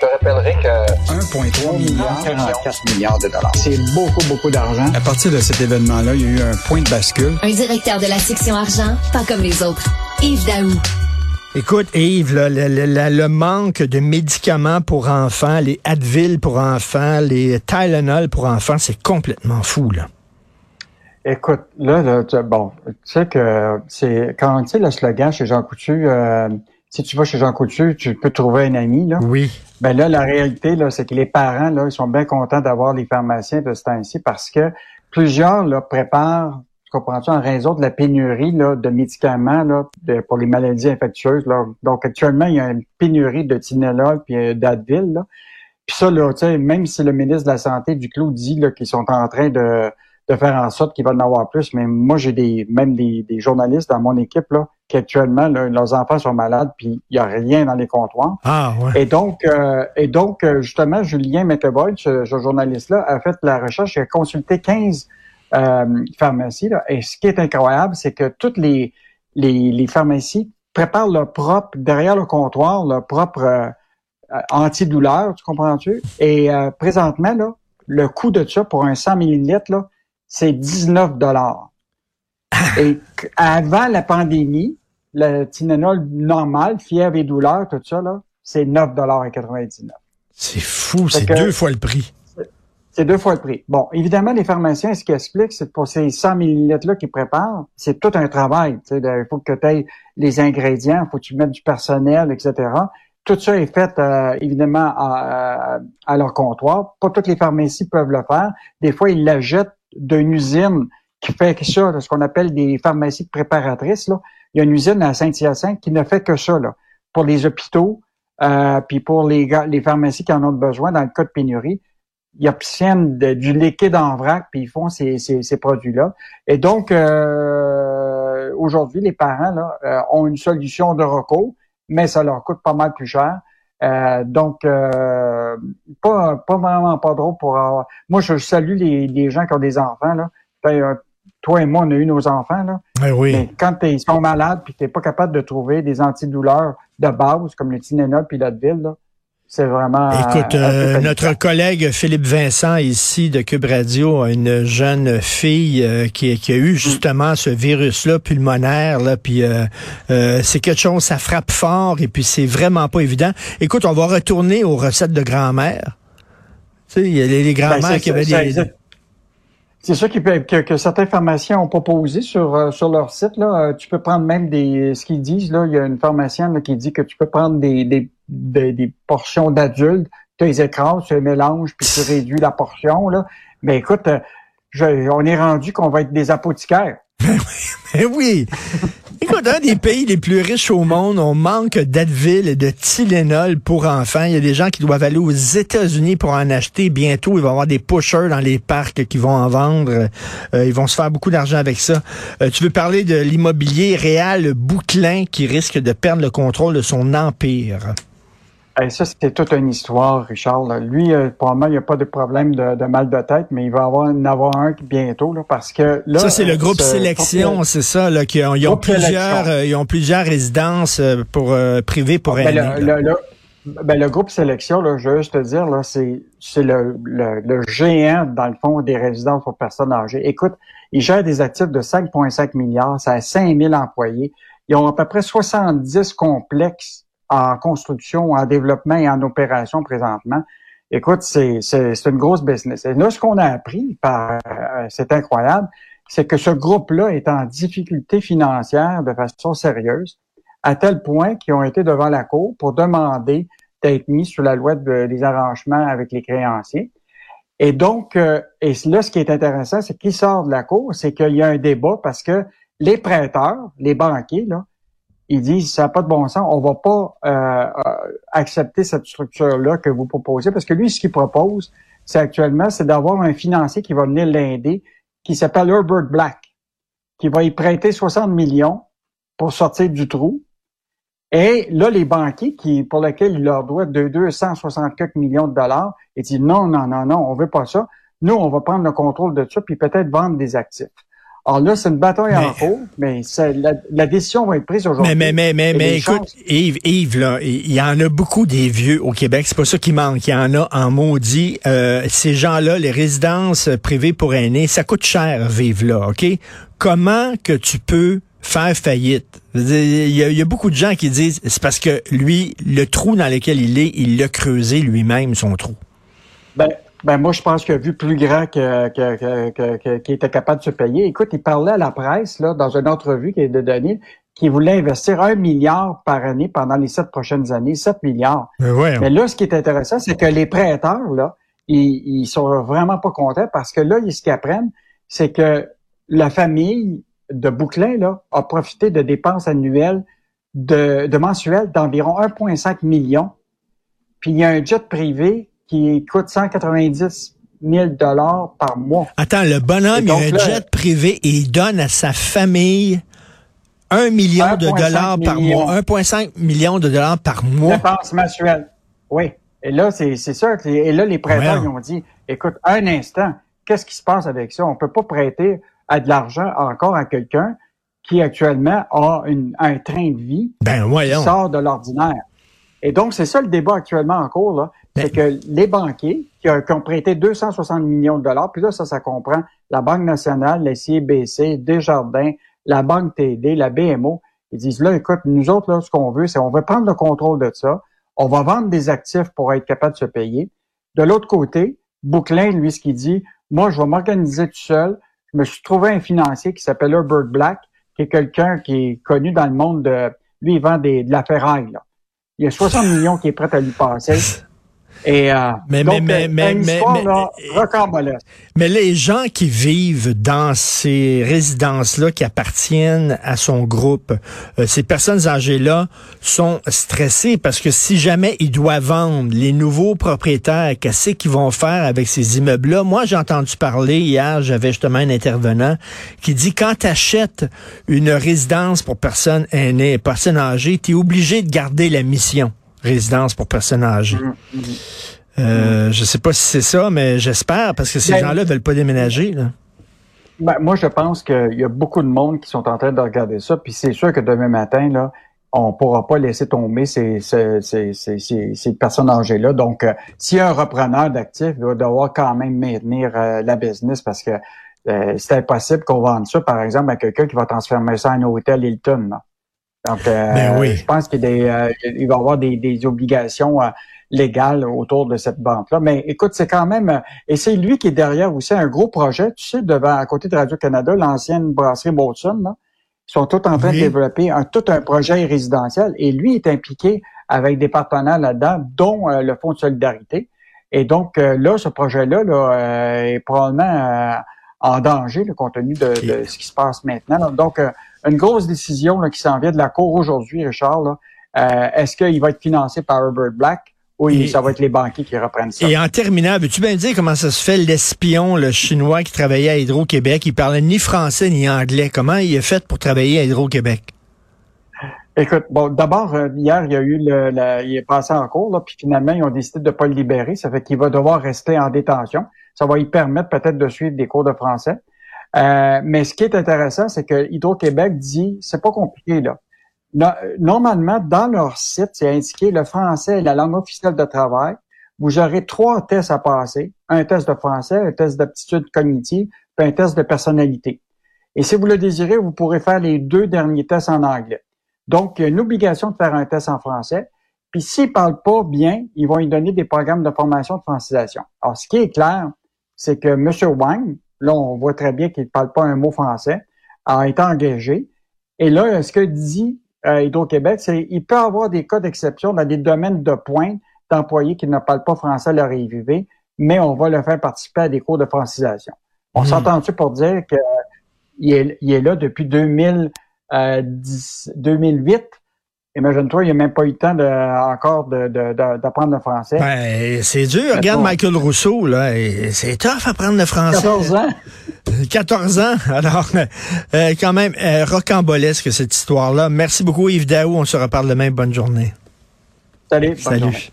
Je te rappellerai que 1,3 milliard, 44 milliards de dollars. c'est beaucoup, beaucoup d'argent. À partir de cet événement-là, il y a eu un point de bascule. Un directeur de la section argent, pas comme les autres. Yves Daou. Écoute, Yves, là, le, le- le- le manque de médicaments pour enfants, les Advil pour enfants, les Tylenol pour enfants, c'est complètement fou, là. Écoute, là, là tu- bon, tu sais que c'est quand tu sais le slogan chez Jean Coutu, euh, si tu vas chez Jean Coutu, tu peux trouver un ami, là. Oui. Ben là, la réalité, là, c'est que les parents, là, ils sont bien contents d'avoir les pharmaciens de ce temps-ci parce que plusieurs, là, préparent, tu comprends-tu, en raison de la pénurie, là, de médicaments, là, pour les maladies infectieuses, là. Donc, actuellement, il y a une pénurie de Tylenol puis euh, d'Advil, là. Puis ça, là, même si le ministre de la Santé, Duclos, dit, là, qu'ils sont en train de, faire en sorte qu'il va en avoir plus, mais moi, j'ai des, même des, des journalistes dans mon équipe, là, qui actuellement, là, leurs enfants sont malades puis il y a rien dans les comptoirs. Ah, ouais. Et donc, euh, et donc euh, justement, Julien McEvoy, ce, ce journaliste-là, a fait la recherche, il a consulté 15 euh, pharmacies. Là, et ce qui est incroyable, c'est que toutes les, les, les pharmacies préparent leur propre, derrière le comptoir, leur propre euh, euh, antidouleur, tu comprends-tu? Et euh, présentement, là, le coût de ça pour un 100 millilitres, là, c'est 19 dollars. Et avant la pandémie, le Tylenol normal, fièvre et douleur, tout ça, là, c'est 9,99 C'est fou, c'est deux fois le prix. C'est deux fois le prix. Bon, évidemment, les pharmaciens, ce qu'ils expliquent, c'est que pour ces 100 millilitres-là qu'ils préparent, c'est tout un travail. Il faut que tu aies les ingrédients, il faut que tu mettes du personnel, etc. Tout ça est fait, euh, évidemment, à, à leur comptoir. Pas toutes les pharmacies peuvent le faire. Des fois, ils la jettent d'une usine qui fait que ça, ce qu'on appelle des pharmacies préparatrices. Là. Il y a une usine à Saint-Hyacinthe qui ne fait que ça, là, pour les hôpitaux, euh, puis pour les, les pharmacies qui en ont besoin dans le cas de pénurie ils obtiennent de- du liquide en vrac puis ils font ces, ces, ces produits-là. Et donc, euh, aujourd'hui, les parents là, euh, ont une solution de recours, mais ça leur coûte pas mal plus cher. Euh, donc, euh, pas, pas vraiment pas drôle pour avoir... Moi, je salue les, les gens qui ont des enfants. Là. Ben, toi et moi, on a eu nos enfants. Là. Oui. Mais quand t'es- ils sont malades puis t'es pas capable de trouver des antidouleurs de base comme le Tylenol puis l'Advil, là, c'est vraiment... Écoute, euh, notre collègue Philippe Vincent ici de Cube Radio a une jeune fille euh, qui, qui a eu justement ce virus-là pulmonaire, là, puis euh, euh, c'est quelque chose, ça frappe fort et puis c'est vraiment pas évident. Écoute, on va retourner aux recettes de grand-mère. Tu sais, il y a les, les Ben, grand-mères qui avaient des... C'est ça que, que certaines pharmaciens ont proposé sur, euh, sur leur site. Là. Euh, Tu peux prendre même des ce qu'ils disent. Là, il y a une pharmacienne qui dit que tu peux prendre des, des, des, des portions d'adultes, tu les écrases, tu les mélanges, puis tu réduis la portion. Là. Mais écoute, euh, je- on est rendu qu'on va être des apothicaires. Eh oui! Écoute, un des pays les plus riches au monde, on manque d'Advil et de Tylenol pour enfants. Il y a des gens qui doivent aller aux États-Unis pour en acheter. Bientôt, il va y avoir des pushers dans les parcs qui vont en vendre. Euh, ils vont se faire beaucoup d'argent avec ça. Euh, tu veux parler de l'immobilier réel Bouclin qui risque de perdre le contrôle de son empire? Hey, ça, c'était toute une histoire, Richard. là. Lui, euh, probablement, il n'y a pas de problème de, de mal de tête, mais il va avoir, en avoir un bientôt, là, parce que là... ça, c'est le euh, groupe ce- Sélection, c'est ça, là, qui ont, ils ont plusieurs, euh, ils ont plusieurs résidences euh, pour euh, privées pour Ben, aînés. le, le- le- ben, le groupe sélection, là, je veux juste te dire, là, c'est, c'est le, le, le géant, dans le fond, des résidences pour personnes âgées. Écoute, ils gèrent des actifs de 5,5 milliards, ça a 5 000 employés. Ils ont à peu près 70 complexes en construction, en développement et en opération présentement. Écoute, c'est, c'est, c'est une grosse business. Et là, ce qu'on a appris, par, euh, c'est incroyable, c'est que ce groupe-là est en difficulté financière de façon sérieuse à tel point qu'ils ont été devant la Cour pour demander d'être mis sous la loi de- des arrangements avec les créanciers. Et donc, euh, et là, ce qui est intéressant, c'est qu'il sort de la Cour, c'est qu'il y a un débat parce que les prêteurs, les banquiers, là, ils disent ça n'a pas de bon sens, on va pas euh, euh, accepter cette structure-là que vous proposez, parce que lui, ce qu'il propose, c'est actuellement, c'est d'avoir un financier qui va venir l'aider, qui s'appelle Herbert Black, qui va y prêter 60 millions pour sortir du trou. Et là, les banquiers qui, pour lesquels il leur doit de 264 millions de dollars, ils disent non, non, non, non, on veut pas ça. Nous, on va prendre le contrôle de ça, puis peut-être vendre des actifs. Alors là, c'est une bataille en cours, mais la, la décision va être prise aujourd'hui. Mais, mais, mais, mais, mais écoute, Yves, Yves, là, il y en a beaucoup des vieux au Québec. C'est pas ça qui manque. Il y en a en maudit. Euh, ces gens-là, les résidences privées pour aînés, ça coûte cher vivre là, OK? Comment que tu peux faire faillite? Il y, a, il y a beaucoup de gens qui disent, c'est parce que lui, le trou dans lequel il est, il l'a creusé lui-même, son trou. Ben, ben moi, je pense qu'il a vu plus grand que, que, que, que- qu'il était capable de se payer. Écoute, il parlait à la presse, là, dans une entrevue qui est de donner, qu'il voulait investir un milliard par année pendant les sept prochaines années, 7 milliards. Mais ouais, Mais là, ce qui est intéressant, c'est que les prêteurs, là, ils, ils sont vraiment pas contents parce que là, ils- ce qu'ils apprennent, c'est que la famille de Bouclin, là, a profité de dépenses annuelles de, de mensuelles d'environ 1,5 million. Puis il y a un jet privé qui coûte 190 000 dollars par mois. Attends, le bonhomme, il a un là- jet privé et il donne à sa famille un million de 1,5 dollars par mois. 1,5 million de dollars par mois. Dépenses mensuelles. Oui. Et là, c'est c'est ça. que- Et là, les prêteurs, Ouais. ils ont dit, écoute, un instant, qu'est-ce qui se passe avec ça? On peut pas prêter à de l'argent encore à quelqu'un qui actuellement a une- un train de vie Ben qui sort de l'ordinaire. Et donc, c'est ça le débat actuellement en cours, là. Ben- C'est que les banquiers qui, ont- qui ont prêté 260 millions de dollars, puis là, ça, ça comprend la Banque nationale, la CIBC, Desjardins, la Banque TD, la BMO, ils disent là, écoute, nous autres, là, ce qu'on veut, c'est on veut prendre le contrôle de ça. On va vendre des actifs pour être capable de se payer. De l'autre côté, Bouclin, lui, ce qu'il dit, moi, je vais m'organiser tout seul. Je me suis trouvé un financier qui s'appelle Herbert Black, qui est quelqu'un qui est connu dans le monde de, lui, il vend des, de la ferraille, là. Il y a 60 millions qui est prêt à lui passer. Et, euh, Mais- donc, mais- mais- une mais- histoire, mais- là, rocambolesque. Mais les gens qui vivent dans ces résidences-là, qui appartiennent à son groupe, euh, ces personnes âgées-là sont stressées parce que si jamais ils doivent vendre les nouveaux propriétaires, qu'est-ce qu'ils vont faire avec ces immeubles-là? Moi, j'ai entendu parler hier, j'avais justement un intervenant qui dit quand tu achètes une résidence pour personnes aînées, personnes âgées, tu es obligé de garder la mission résidence pour personnes âgées. Euh, je sais pas si c'est ça, mais j'espère parce que ces Ben, gens-là veulent pas déménager. Là. Ben, moi, je pense qu'il y a beaucoup de monde qui sont en train de regarder ça. Puis c'est sûr que demain matin, là, on pourra pas laisser tomber ces, ces, ces, ces, ces- personnes âgées-là. Donc, euh, s'il y a un repreneur d'actifs, il va devoir quand même maintenir euh, la business parce que euh, c'est impossible qu'on vende ça, par exemple, à quelqu'un qui va transformer ça en hôtel Hilton. là. Donc, euh, Ben oui. je pense qu'il y a des, euh, va y avoir des, des obligations euh, légales autour de cette banque-là. Mais écoute, c'est quand même... et c'est lui qui est derrière aussi un gros projet, tu sais, devant à côté de Radio-Canada, l'ancienne brasserie Molson, là. Ils sont tous en train Oui. de développer un, tout un projet résidentiel et lui est impliqué avec des partenaires là-dedans, dont euh, le Fonds de solidarité. Et donc euh, là, ce projet-là là, euh, est probablement euh, en danger, le compte tenu de, de ce qui se passe maintenant. là. Donc, euh, une grosse décision là, qui s'en vient de la Cour aujourd'hui, Richard. Euh, Est-ce qu'il va être financé par Herbert Black ou il- Et- ça va être les banquiers qui reprennent ça? Et en terminant, veux-tu bien dire comment ça se fait l'espion, le chinois qui travaillait à Hydro-Québec, il parlait ni français ni anglais. Comment il a fait pour travailler à Hydro-Québec? Écoute, bon, d'abord, euh, hier, il y a eu le, la- il est passé en cours, là, puis finalement, ils ont décidé de ne pas le libérer. Ça fait qu'il va devoir rester en détention. Ça va lui permettre peut-être de suivre des cours de français. Euh, mais ce qui est intéressant, c'est que Hydro-Québec dit, c'est pas compliqué, là. No- normalement, dans leur site, c'est indiqué le français est la langue officielle de travail. Vous aurez trois tests à passer. Un test de français, un test d'aptitude cognitive, puis un test de personnalité. Et si vous le désirez, vous pourrez faire les deux derniers tests en anglais. Donc, il y a une obligation de faire un test en français. Puis s'ils parlent pas bien, ils vont lui donner des programmes de formation de francisation. Alors, ce qui est clair, c'est que M. Wang, là, on voit très bien qu'il ne parle pas un mot français, a été engagé. Et là, ce que dit euh, Hydro-Québec, c'est qu'il peut avoir des cas d'exception dans des domaines de pointe d'employés qui ne parlent pas français à leur arrivée, mais on va le faire participer à des cours de francisation. On Mhm. s'entend-tu pour dire que il est, il est là depuis 2000, euh, 10 2008. Imagine-toi, il n'a même pas eu le temps de, encore de- de- de- d'apprendre le français. Ben, c'est dur. Regarde. Michael Rousseau, là. C'est tough apprendre le français. 14 ans. 14 ans. Alors, euh, quand même, euh, rocambolesque cette histoire-là. Merci beaucoup, Yves Daou. On se reparle demain. Bonne journée. Salut. Salut.